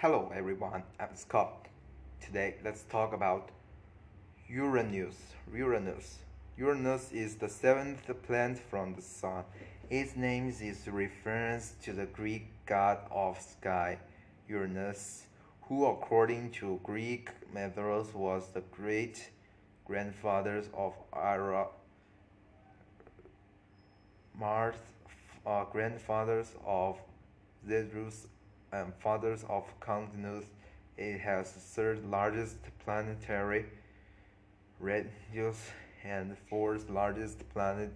Hello everyone, I'm Scott. Today let's talk about Uranus. Uranus. Uranus is the seventh planet from the Sun. Its name is reference to the Greek god of sky, Uranus, who according to Greek mythos was the great grandfather of Ares, Mars, uh, grandfathers of Zeus and fathers of continents. It has the third largest planetary radius and fourth largest planet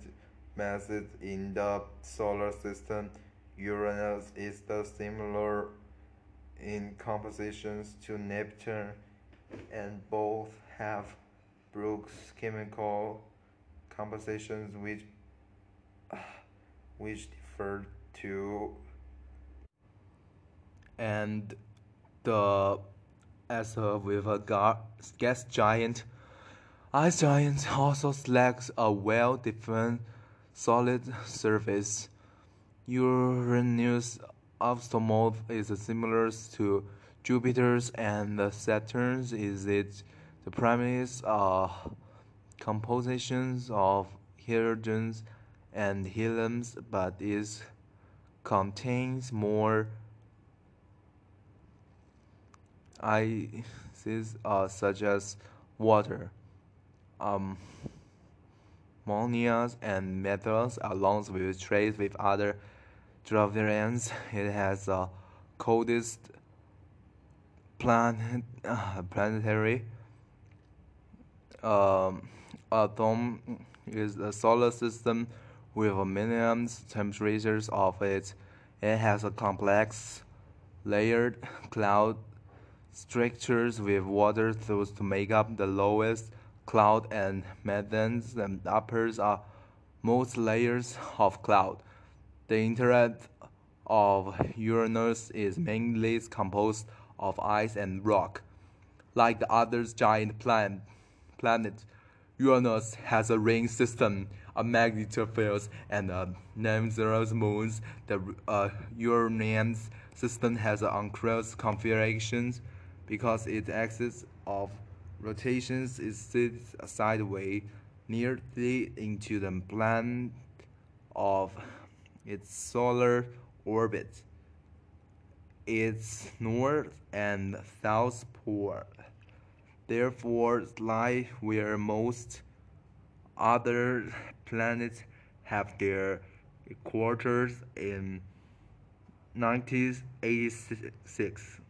mass in the solar system. Uranus is the similar in compositions to Neptune and both have Brooks chemical compositions which which differ to and the as a, with a gas giant, ice giant also lacks a well-defined solid surface. Uranus' astromorph is similar to Jupiter's and Saturn's. Is it the primary uh, compositions of hydrogens and heliums, but it contains more ices uh, such as water, um, and metals, along with trace with other derivations. It has the coldest planet, uh, planetary um, atom is the solar system with a minimum temperatures of it. It has a complex layered cloud structures with water source to make up the lowest cloud and methanes and uppers are most layers of cloud. The interior of Uranus is mainly composed of ice and rock. Like the other giant plan planets, Uranus has a ring system, a magnetic field, and a numerous moons. The uh, Uranus system has an uncrossed configurations because its axis of rotations is sideways nearly into the plane of its solar orbit. Its north and south pole therefore lie where most other planets have their quarters in 1986.